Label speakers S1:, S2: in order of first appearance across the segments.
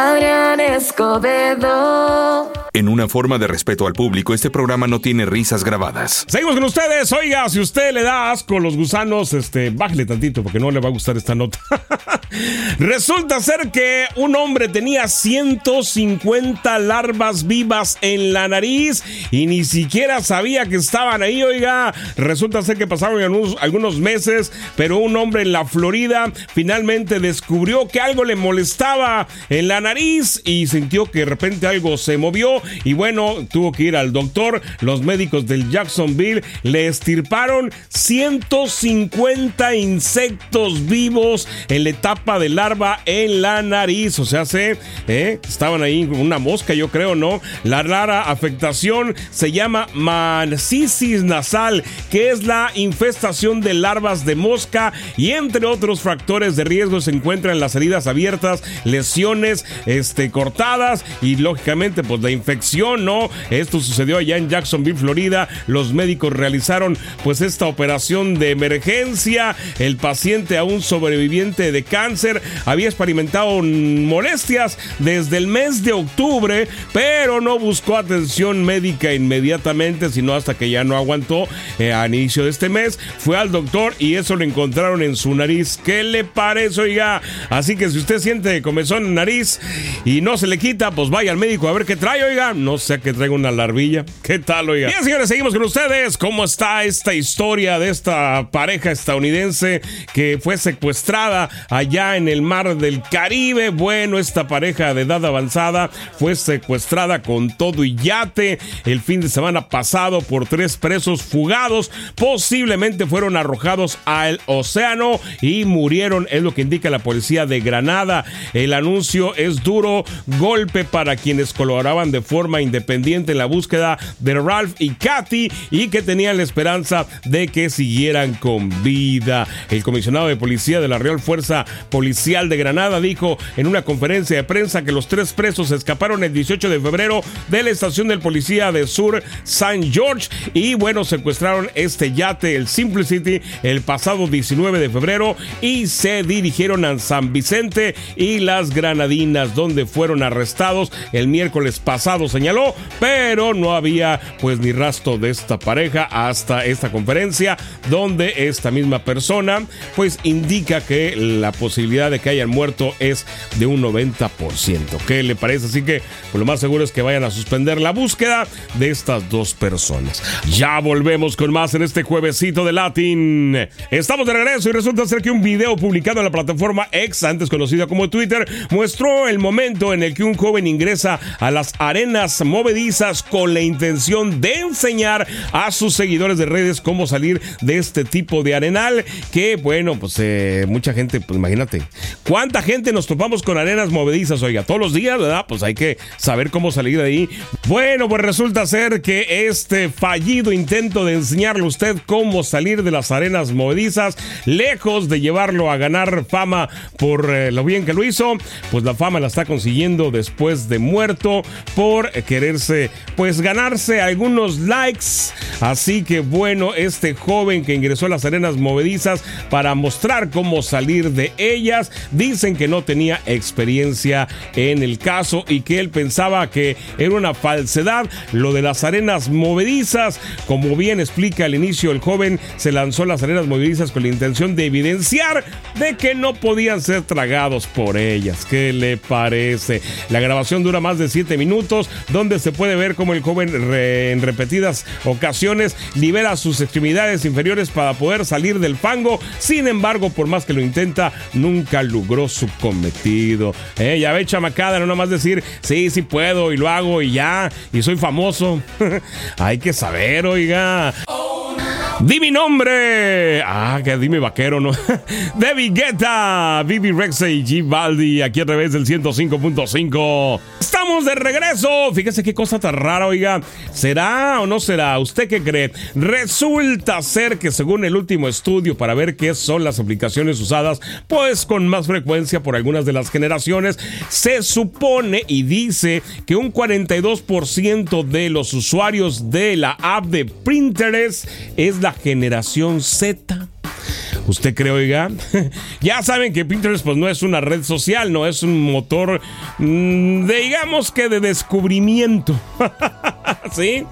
S1: Adrián Escobedo.
S2: Una forma de respeto al público, este programa no tiene risas grabadas.
S3: Seguimos con ustedes. Oiga, si usted le da asco los gusanos, este, bájale tantito porque no le va a gustar esta nota. Resulta ser que un hombre tenía 150 larvas vivas en la nariz y ni siquiera sabía que estaban ahí. Oiga, resulta ser que pasaron algunos, meses, pero un hombre en la Florida finalmente descubrió que algo le molestaba en la nariz y sintió que de repente algo se movió bueno, tuvo que ir al doctor. Los médicos del Jacksonville le estirparon 150 insectos vivos en la etapa de larva en la nariz. O sea, se ¿eh? estaban ahí una mosca, yo creo, ¿no? La rara afectación se llama mancisis nasal, que es la infestación de larvas de mosca y entre otros factores de riesgo se encuentran las heridas abiertas, lesiones este, cortadas y lógicamente pues la infección, ¿no? Esto sucedió allá en Jacksonville, Florida. Los médicos realizaron pues esta operación de emergencia. El paciente, aún sobreviviente de cáncer, había experimentado molestias desde el mes de octubre, pero no buscó atención médica inmediatamente, sino hasta que ya no aguantó eh, a inicio de este mes. Fue al doctor y eso lo encontraron en su nariz. ¿Qué le parece, oiga? Así que si usted siente comezón en nariz y no se le quita, pues vaya al médico a ver qué trae, oiga. No sé que traiga una larvilla. ¿Qué tal, oiga? Bien, señores, seguimos con ustedes. ¿Cómo está esta historia de esta pareja estadounidense que fue secuestrada allá en el mar del Caribe? Bueno, esta pareja de edad avanzada fue secuestrada con todo y yate el fin de semana pasado por tres presos fugados. Posiblemente fueron arrojados al océano y murieron, es lo que indica la policía de Granada. El anuncio es duro golpe para quienes colaboraban de forma independiente en la búsqueda de Ralph y Katy y que tenían la esperanza de que siguieran con vida. El comisionado de policía de la Real Fuerza Policial de Granada dijo en una conferencia de prensa que los tres presos escaparon el 18 de febrero de la estación del policía de Sur San George y bueno, secuestraron este yate, el Simplicity, el pasado 19 de febrero y se dirigieron a San Vicente y las Granadinas, donde fueron arrestados el miércoles pasado, señaló, pero no había pues ni rastro de esta pareja hasta esta conferencia, donde esta misma persona pues indica que la posibilidad de que hayan muerto es de un 90%. ¿Qué le parece? Así que pues, lo más seguro es que vayan a suspender la búsqueda de estas dos personas. Ya volvemos con más en este juevesito de Latin. Estamos de regreso y resulta ser que un video publicado en la plataforma X, antes conocida como Twitter, mostró el momento en el que un joven ingresa a las arenas movedizas con la intención de enseñar a sus seguidores de redes cómo salir de este tipo de arenal. Que bueno, pues eh, mucha gente, pues imagínate, ¿cuánta gente nos topamos con arenas movedizas? Oiga, todos los días, ¿verdad? Pues hay que saber cómo salir de ahí. Bueno, pues resulta ser que este fallido intento de enseñarle a usted cómo salir de las arenas movedizas, lejos de llevarlo a ganar fama por eh, lo bien que lo hizo, pues la fama la está consiguiendo después de muerto por quererse, pues ganarse algunos likes. Así que bueno, este joven que ingresó a las arenas movedizas para mostrar cómo salir de ellas, dicen que no tenía experiencia en el caso y que él pensaba que era una falsedad lo de las arenas movedizas. Como bien explica al inicio, el joven se lanzó a las arenas movedizas con la intención de evidenciar de que no podían ser tragados por ellas. ¿Qué le parece? La grabación dura más de 7 minutos, donde se puede ver cómo el joven en repetidas ocasiones libera sus extremidades inferiores para poder salir del fango. Sin embargo, por más que lo intenta, nunca logró su cometido. Eh, ya ve, chamacada, no nomás decir, sí, sí puedo y lo hago y ya, y soy famoso. Hay que saber, oiga. Di mi nombre. Ah, que dime vaquero, ¿no? David Guetta, Bibi Rexe y G Baldi, aquí a través del 105.5. De regreso. Fíjese qué cosa tan rara, oiga. ¿Será o no será? ¿Usted qué cree? Resulta ser que según el último estudio para ver qué son las aplicaciones usadas, pues con más frecuencia por algunas de las generaciones, se supone y dice que un 42% de los usuarios de la app de Pinterest es la generación Z. ¿Usted cree, oiga? ya saben que Pinterest pues no es una red social, no es un motor, mm, digamos que de descubrimiento. ¿Sí?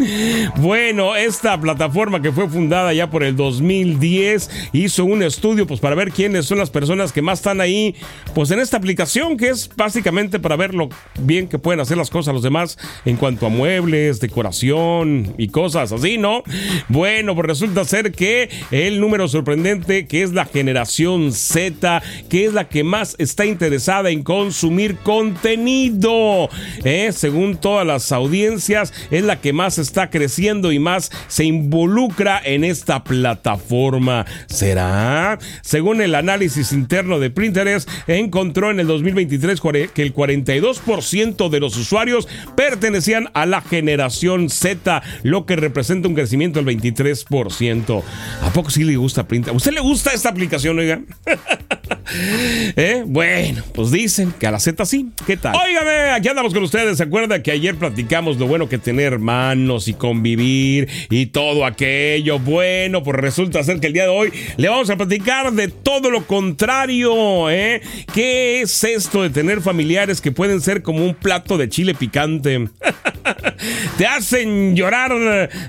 S3: Bueno, esta plataforma que fue fundada ya por el 2010 hizo un estudio pues para ver quiénes son las personas que más están ahí pues en esta aplicación que es básicamente para ver lo bien que pueden hacer las cosas los demás en cuanto a muebles, decoración y cosas así, ¿no? Bueno, pues resulta ser que el número sorprendente que es la generación Z, que es la que más está interesada en consumir contenido, ¿eh? según todas las audiencias, es la que más está creciendo y más se involucra en esta plataforma. ¿Será? Según el análisis interno de Pinterest, encontró en el 2023 que el 42% de los usuarios pertenecían a la generación Z, lo que representa un crecimiento del 23%. ¿A poco sí le gusta Pinterest? ¿A usted le gusta esta aplicación, oiga? ¿Eh? Bueno, pues dicen que a la Z sí. ¿Qué tal? Óigame, aquí andamos con ustedes. ¿Se acuerda que ayer platicamos lo bueno que tener hermanos y convivir y todo aquello? Bueno, pues resulta ser que el día de hoy le vamos a platicar de todo lo contrario. ¿eh? ¿Qué es esto de tener familiares que pueden ser como un plato de chile picante? te hacen llorar.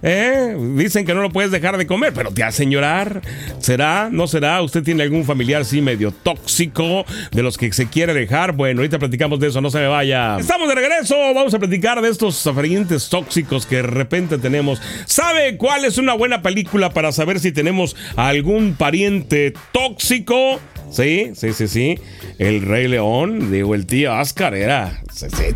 S3: ¿eh? Dicen que no lo puedes dejar de comer, pero te hacen llorar. ¿Será? ¿No será? ¿Usted tiene algún familiar así medio tóxico de los que se quiere dejar? Bueno, ahorita platicamos de eso, no se me vaya. Estamos de regreso, vamos a platicar de estos parientes tóxicos que de repente tenemos. ¿Sabe cuál es una buena película para saber si tenemos algún pariente tóxico? Sí, sí, sí, sí. El Rey León, digo, el tío Oscar era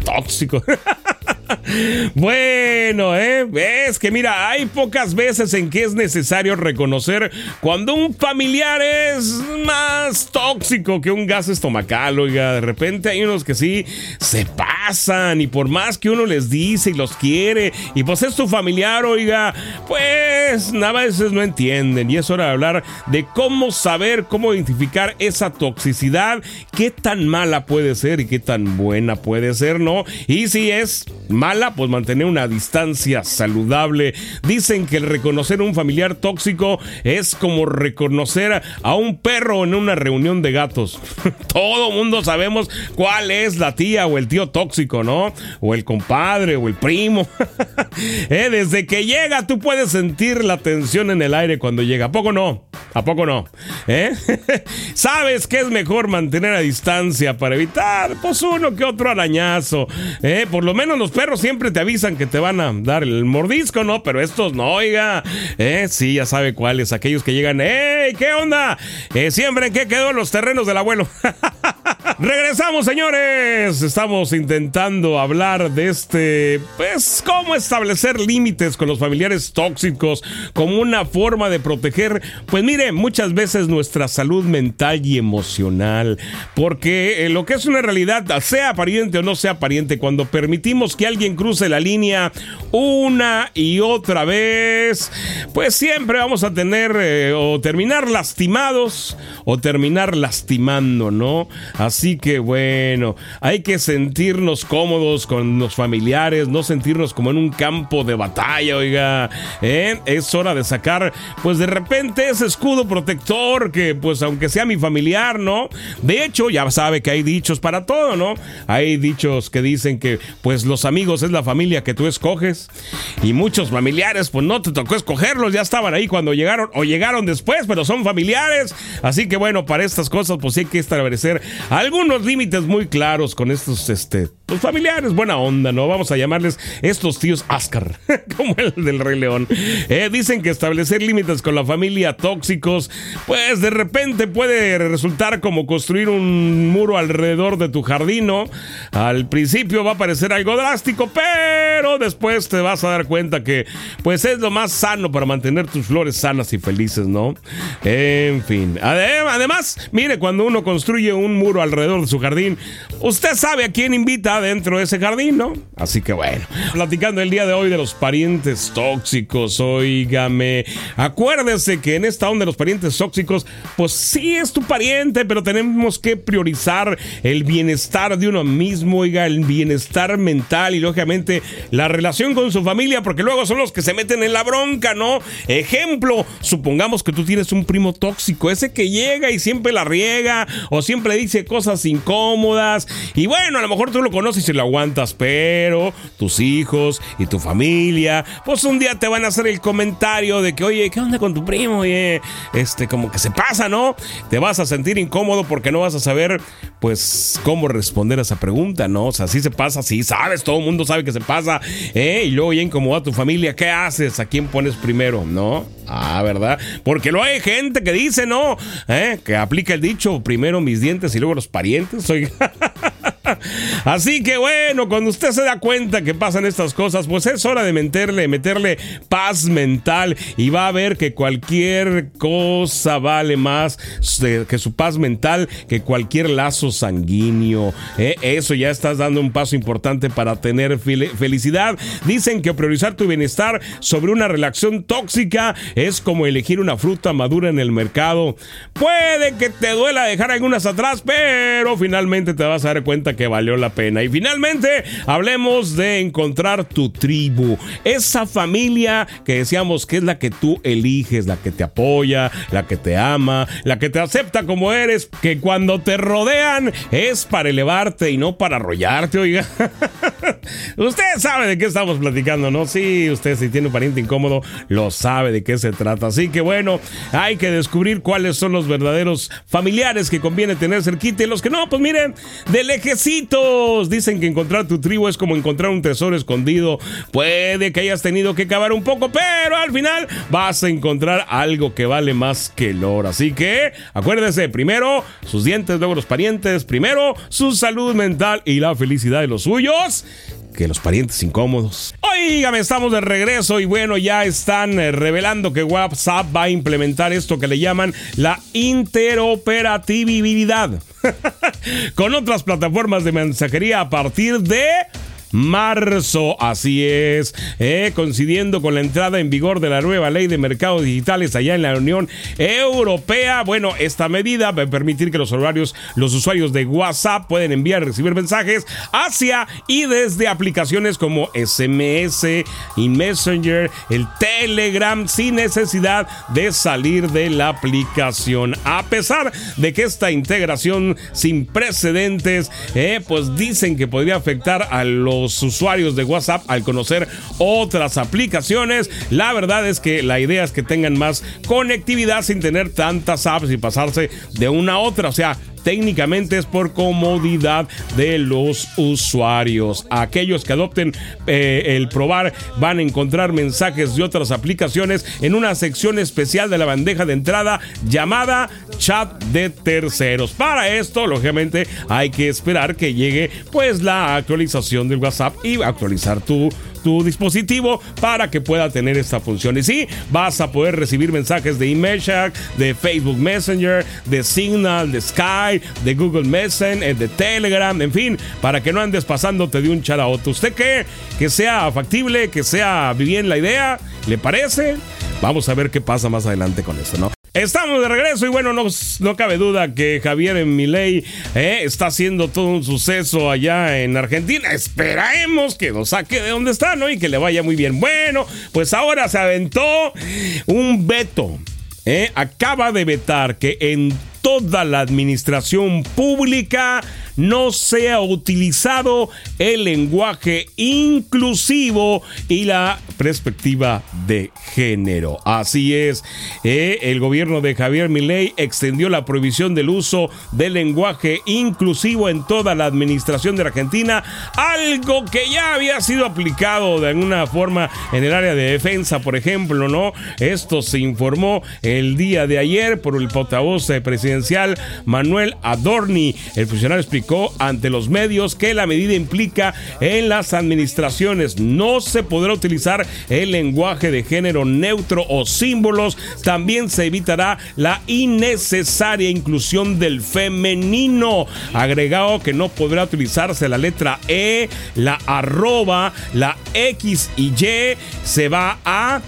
S3: tóxico. bueno, ¿eh? Es que mira, hay pocas veces en que es necesario reconocer cuando un familiar es más tóxico que un gas estomacal, oiga. De repente hay unos que sí se pasan y por más que uno les dice y los quiere y pues es tu familiar, oiga, pues a veces no entienden y es hora de hablar de cómo saber, cómo identificar esa toxicidad, qué tan mala puede ser y qué tan buena puede ser, ¿no? Y si es mala, pues mantener una distancia saludable. Dicen que el reconocer un familiar tóxico es como reconocer a un perro en una reunión de gatos. Todo mundo sabemos cuál es la tía o el tío tóxico, ¿no? O el compadre o el primo. Eh, desde que llega tú puedes sentir la tensión en el aire cuando llega. ¿A poco no? ¿A poco no? ¿Eh? Sabes que es mejor mantener a distancia para evitar, pues uno que otro arañazo. ¿Eh? Por lo menos los perros siempre te avisan que te van a dar el mordisco, ¿no? Pero estos no, oiga. ¿Eh? Sí, ya sabe cuáles. Aquellos que llegan, ¡Ey! ¿Qué onda? Eh, siempre en qué quedó los terrenos del abuelo. Regresamos, señores. Estamos intentando hablar de este, pues, cómo establecer límites con los familiares tóxicos como una forma de proteger, pues mire, muchas veces nuestra salud mental y emocional. Porque eh, lo que es una realidad, sea pariente o no sea pariente, cuando permitimos que alguien cruce la línea una y otra vez, pues siempre vamos a tener eh, o terminar lastimados o terminar lastimando, ¿no? Así que bueno, hay que sentirnos cómodos con los familiares, no sentirnos como en un campo de batalla, oiga. ¿eh? Es hora de sacar, pues de repente ese escudo protector que, pues aunque sea mi familiar, ¿no? De hecho, ya sabe que hay dichos para todo, ¿no? Hay dichos que dicen que, pues los amigos es la familia que tú escoges. Y muchos familiares, pues no te tocó escogerlos, ya estaban ahí cuando llegaron o llegaron después, pero son familiares. Así que bueno, para estas cosas, pues hay que establecer algunos límites muy claros con estos, este, pues, familiares, buena onda, ¿no? Vamos a llamarles estos tíos Ascar, como el del Rey León. Eh, dicen que establecer límites con la familia tóxicos, pues de repente puede resultar como construir un muro alrededor de tu jardín, ¿no? Al principio va a parecer algo drástico, pero después te vas a dar cuenta que, pues es lo más sano para mantener tus flores sanas y felices, ¿no? En fin. Además, mire, cuando uno construye un muro alrededor de su jardín, usted sabe a quién invita dentro de ese jardín, ¿no? Así que bueno, platicando el día de hoy de los parientes tóxicos, óigame, acuérdese que en esta onda de los parientes tóxicos, pues sí es tu pariente, pero tenemos que priorizar el bienestar de uno mismo, oiga, el bienestar mental y lógicamente la relación con su familia, porque luego son los que se meten en la bronca, ¿no? Ejemplo, supongamos que tú tienes un primo tóxico, ese que llega y siempre la riega o siempre dice cosas incómodas y bueno, a lo mejor tú lo conoces y lo aguantas, pero tus hijos y tu familia, pues un día te van a hacer el comentario de que, oye, ¿qué onda con tu primo? Oye, este, como que se pasa, ¿no? Te vas a sentir incómodo porque no vas a saber, pues, cómo responder a esa pregunta, ¿no? O sea, si se pasa, sí, sabes, todo el mundo sabe que se pasa, ¿eh? Y luego ya incomoda a tu familia, ¿qué haces? ¿A quién pones primero? ¿No? Ah, ¿verdad? Porque lo hay gente que dice, ¿no? ¿Eh? Que aplica el dicho, primero mis dientes y luego los parientes. Oiga. Así que bueno, cuando usted se da cuenta que pasan estas cosas, pues es hora de meterle, meterle paz mental y va a ver que cualquier cosa vale más que su paz mental que cualquier lazo sanguíneo. ¿eh? Eso ya estás dando un paso importante para tener felicidad. Dicen que priorizar tu bienestar sobre una relación tóxica es como elegir una fruta madura en el mercado. Puede que te duela dejar algunas atrás, pero finalmente te vas a dar cuenta que valió la pena. Y finalmente, hablemos de encontrar tu tribu, esa familia que decíamos que es la que tú eliges, la que te apoya, la que te ama, la que te acepta como eres, que cuando te rodean es para elevarte y no para arrollarte, oiga. usted sabe de qué estamos platicando, ¿no? Sí, usted si tiene un pariente incómodo, lo sabe de qué se trata. Así que bueno, hay que descubrir cuáles son los verdaderos familiares que conviene tener cerquita y los que no, pues miren, de lejecitos. Dicen que encontrar tu tribu es como encontrar un tesoro escondido. Puede que hayas tenido que cavar un poco, pero al final vas a encontrar algo que vale más que el oro. Así que acuérdese, primero sus dientes, luego los parientes, primero su salud mental y la felicidad de los suyos que los parientes incómodos. Oígame, estamos de regreso y bueno, ya están eh, revelando que WhatsApp va a implementar esto que le llaman la interoperatividad con otras plataformas de mensajería a partir de marzo. Así es, eh, coincidiendo con la entrada en vigor de la nueva ley de mercados digitales allá en la Unión Europea. Bueno, esta medida va a permitir que los usuarios, los usuarios de WhatsApp pueden enviar y recibir mensajes hacia y desde aplicaciones como SMS y Messenger, el Telegram, sin necesidad de salir de la aplicación. A pesar de que esta integración sin precedentes, eh, pues dicen que podría afectar a los usuarios de WhatsApp al conocer otras aplicaciones. La verdad es que la idea es que tengan más conectividad sin tener tantas apps y pasarse de una a otra. O sea, técnicamente es por comodidad de los usuarios. Aquellos que adopten eh, el probar van a encontrar mensajes de otras aplicaciones en una sección especial de la bandeja de entrada llamada chat de terceros. Para esto, lógicamente, hay que esperar que llegue pues la actualización del WhatsApp y actualizar tu tu dispositivo para que pueda tener esta función. Y sí, vas a poder recibir mensajes de Messenger, de Facebook Messenger, de Signal, de Sky, de Google Messenger, de Telegram, en fin, para que no andes pasándote de un chat a otro. ¿Usted qué? Que sea factible, que sea bien la idea, ¿le parece? Vamos a ver qué pasa más adelante con esto, ¿no? Estamos de regreso y bueno, no, no cabe duda que Javier Milei eh, está haciendo todo un suceso allá en Argentina. Esperemos que lo saque de donde está, ¿no? Y que le vaya muy bien. Bueno, pues ahora se aventó un veto. Eh, acaba de vetar que en toda la administración pública no sea utilizado el lenguaje inclusivo y la perspectiva de género. Así es, eh, el gobierno de Javier Milei extendió la prohibición del uso del lenguaje inclusivo en toda la administración de Argentina, algo que ya había sido aplicado de alguna forma en el área de defensa, por ejemplo, ¿no? Esto se informó el día de ayer por el portavoz presidencial Manuel Adorni. El funcionario explicó ante los medios que la medida implica en las administraciones no se podrá utilizar el lenguaje de género neutro o símbolos. También se evitará la innecesaria inclusión del femenino. Agregado que no podrá utilizarse la letra E, la arroba, la X y Y. Se va a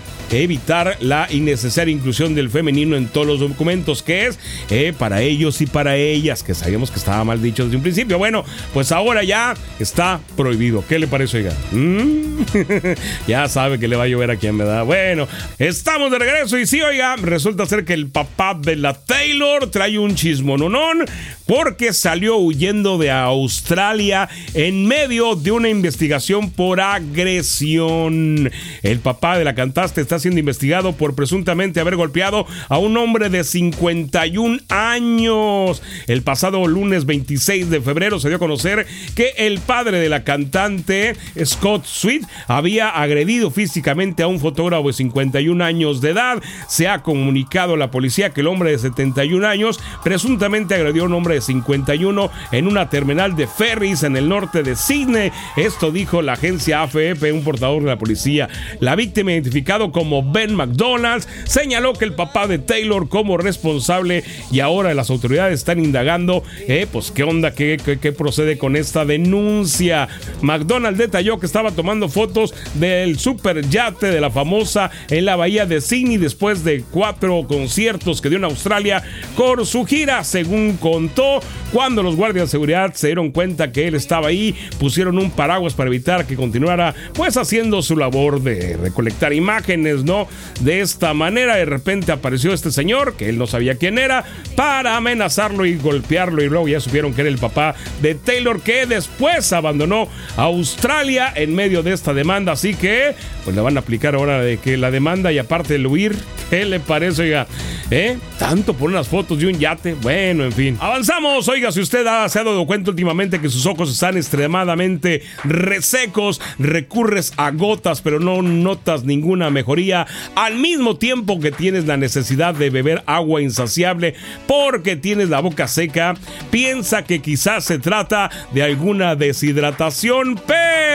S3: evitar la innecesaria inclusión del femenino en todos los documentos, que es eh, para ellos y para ellas, que sabíamos que estaba mal dicho desde un principio. Bueno, pues ahora ya está prohibido. ¿Qué le parece, oiga? ¿Mm? ya sabe que le va a llover a quien, da Bueno, estamos de regreso y sí, oiga, resulta ser que el papá de la Taylor trae un chismononón porque salió huyendo de Australia en medio de una investigación por agresión. El papá de la cantante está siendo investigado por presuntamente haber golpeado a un hombre de 51 años. El pasado lunes 26 de febrero se dio a conocer que el padre de la cantante, Scott Sweet, había agredido físicamente a un fotógrafo de 51 años de edad. Se ha comunicado a la policía que el hombre de 71 años presuntamente agredió a un hombre de 51 en una terminal de ferries en el norte de Sydney. Esto dijo la agencia AFP, un portador de la policía. La víctima identificado como como Ben McDonald's, señaló que el papá de Taylor como responsable y ahora las autoridades están indagando, eh, pues qué onda, qué, qué, procede con esta denuncia. McDonald detalló que estaba tomando fotos del super yate de la famosa en la bahía de Sydney después de cuatro conciertos que dio en Australia con su gira, según contó. Cuando los guardias de seguridad se dieron cuenta que él estaba ahí, pusieron un paraguas para evitar que continuara pues haciendo su labor de recolectar imágenes ¿no? De esta manera, de repente apareció este señor, que él no sabía quién era, para amenazarlo y golpearlo. Y luego ya supieron que era el papá de Taylor, que después abandonó Australia en medio de esta demanda. Así que, pues le van a aplicar ahora de que la demanda y aparte el huir, ¿qué le parece, oiga? ¿Eh? Tanto por unas fotos de un yate. Bueno, en fin. Avanzamos. Oiga, si usted ha, se ha dado cuenta últimamente que sus ojos están extremadamente resecos, recurres a gotas, pero no notas ninguna mejoría al mismo tiempo que tienes la necesidad de beber agua insaciable porque tienes la boca seca, piensa que quizás se trata de alguna deshidratación, pero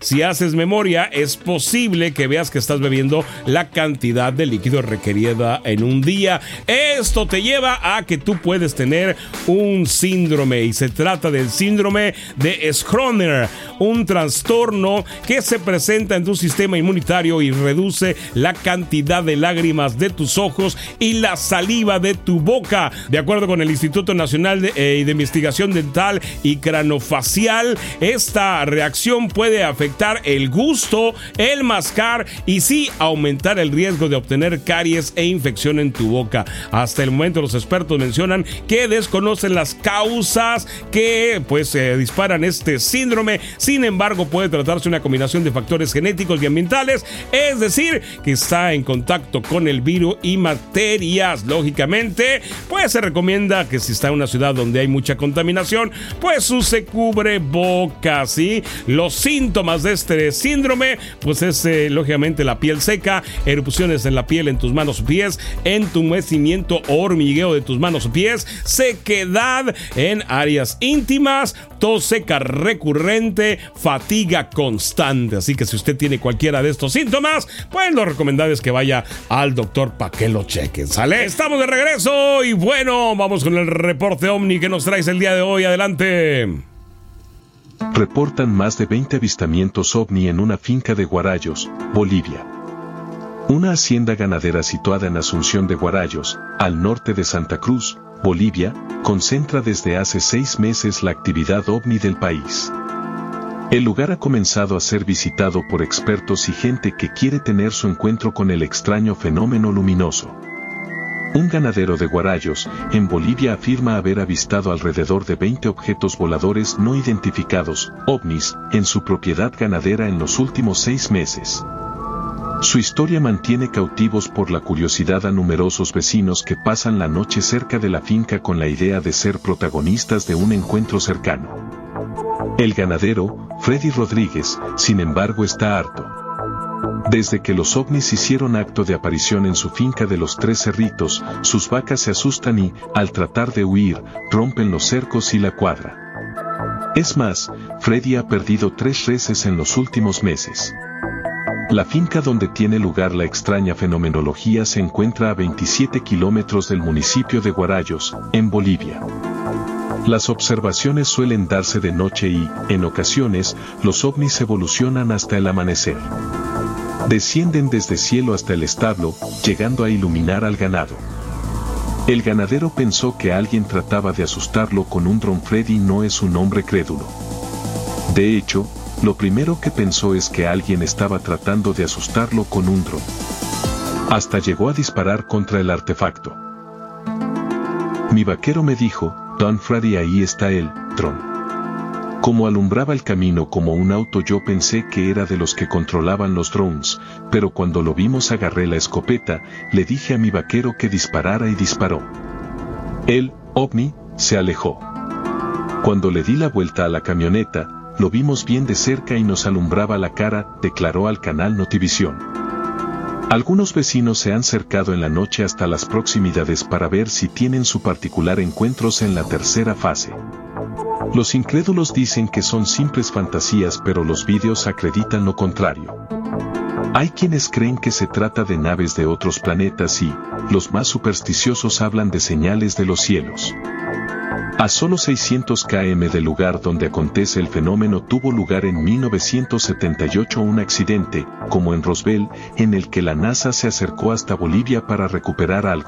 S3: si haces memoria es posible que veas que estás bebiendo la cantidad de líquido requerida en un día. Esto te lleva a que tú puedes tener un síndrome y se trata del síndrome de Schroeder, un trastorno que se presenta en tu sistema inmunitario y reduce la cantidad de lágrimas de tus ojos y la saliva de tu boca. De acuerdo con el Instituto Nacional de, eh, Investigación Dental y Cranofacial, esta reacción puede afectar el gusto, el mascar y sí aumentar el riesgo de obtener caries e infección en tu boca. Hasta el momento los expertos mencionan que desconocen las causas que pues eh, disparan este síndrome. Embargo, puede tratarse una combinación de factores genéticos y ambientales, es decir, que está en contacto con el virus y materias. Lógicamente, pues se recomienda que si está en una ciudad donde hay mucha contaminación, pues use cubre boca, ¿sí? Los síntomas de este síndrome, pues es eh, lógicamente la piel seca, erupciones en la piel, en tus manos pies, entumecimiento o hormigueo de tus manos pies, sequedad en áreas íntimas, seca recurrente, fatiga constante. Así que si usted tiene cualquiera de estos síntomas, pues lo recomendable es que vaya al doctor para que lo chequen. ¿Sale? Estamos de regreso y bueno, vamos con el reporte Omni que nos traes el día de hoy. Adelante.
S4: Reportan más de 20 avistamientos ovni en una finca de Guarayos, Bolivia. Una hacienda ganadera situada en Asunción de Guarayos, al norte de Santa Cruz, Bolivia, concentra desde hace seis meses la actividad ovni del país. El lugar ha comenzado a ser visitado por expertos y gente que quiere tener su encuentro con el extraño fenómeno luminoso. Un ganadero de Guarayos, en Bolivia afirma haber avistado alrededor de 20 objetos voladores no identificados, ovnis, en su propiedad ganadera en los últimos seis meses. Su historia mantiene cautivos por la curiosidad a numerosos vecinos que pasan la noche cerca de la finca con la idea de ser protagonistas de un encuentro cercano. El ganadero, Freddy Rodríguez, sin embargo está harto. Desde que los ovnis hicieron acto de aparición en su finca de los Tres Cerritos, sus vacas se asustan y, al tratar de huir, rompen los cercos y la cuadra. Es más, Freddy ha perdido tres reses en los últimos meses. La finca donde tiene lugar la extraña fenomenología se encuentra a 27 kilómetros del municipio de Guarayos, en Bolivia. Las observaciones suelen darse de noche y, en ocasiones, los ovnis evolucionan hasta el amanecer. Descienden desde cielo hasta el establo, llegando a iluminar al ganado. El ganadero pensó que alguien trataba de asustarlo con un dron Freddy no es un hombre crédulo. De hecho, lo primero que pensó es que alguien estaba tratando de asustarlo con un dron. Hasta llegó a disparar contra el artefacto. Mi vaquero me dijo, Don Freddy ahí está el dron. Como alumbraba el camino como un auto yo pensé que era de los que controlaban los drones, pero cuando lo vimos agarré la escopeta, le dije a mi vaquero que disparara y disparó. El, ovni, se alejó. Cuando le di la vuelta a la camioneta, lo vimos bien de cerca y nos alumbraba la cara, declaró al canal Notivisión. Algunos vecinos se han cercado en la noche hasta las proximidades para ver si tienen su particular encuentros en la tercera fase. Los incrédulos dicen que son simples fantasías pero los vídeos acreditan lo contrario. Hay quienes creen que se trata de naves de otros planetas y, los más supersticiosos hablan de señales de los cielos. A solo 600 km del lugar donde acontece el fenómeno tuvo lugar en 1978 un accidente, como en Roswell, en el que la NASA se acercó hasta Bolivia para recuperar algo.